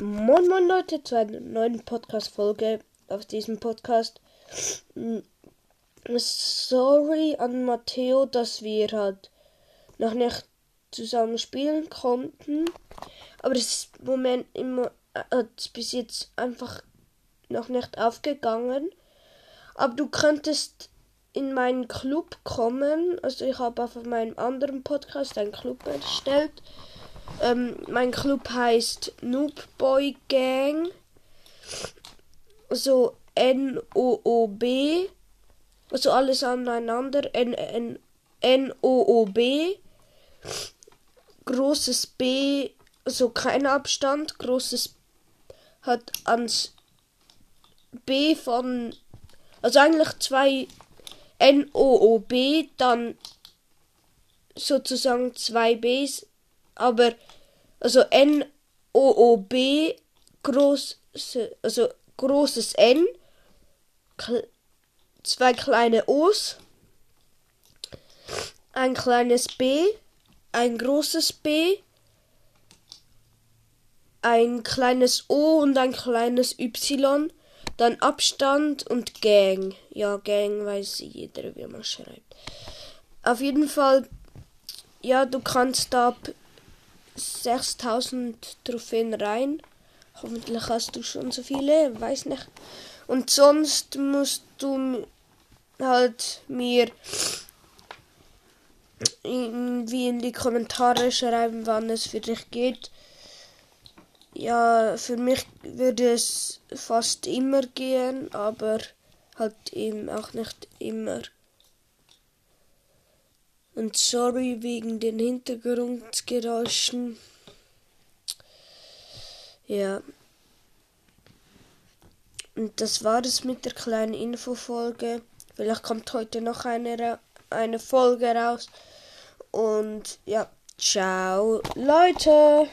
Moin Moin Leute zu einer neuen Podcast-Folge auf diesem Podcast. Mm, sorry an Matteo, dass wir halt noch nicht zusammen spielen konnten. Aber es ist im Moment immer äh, bis jetzt einfach noch nicht aufgegangen. Aber du könntest in meinen Club kommen. Also ich habe auf meinem anderen Podcast einen Club erstellt. Ähm, mein Club heißt Noob Boy Gang. So N-O-O-B. Also alles aneinander. N-O-O-B. Großes B. Also kein Abstand. Großes hat ans B von. Also eigentlich zwei N-O-O-B. Dann sozusagen zwei Bs aber also N O O B groß also großes N zwei kleine O's ein kleines B ein großes B ein kleines O und ein kleines Y dann Abstand und Gang. Ja, Gang weiß jeder, wie man schreibt. Auf jeden Fall, ja, du kannst da 6000 Trophäen rein. Hoffentlich hast du schon so viele, weiß nicht. Und sonst musst du halt mir irgendwie in die Kommentare schreiben, wann es für dich geht. Ja, für mich würde es fast immer gehen, aber halt eben auch nicht immer. Und sorry wegen den Hintergrundgeräuschen. Ja. Und das war es mit der kleinen Infofolge. Vielleicht kommt heute noch eine, eine Folge raus. Und ja, ciao Leute.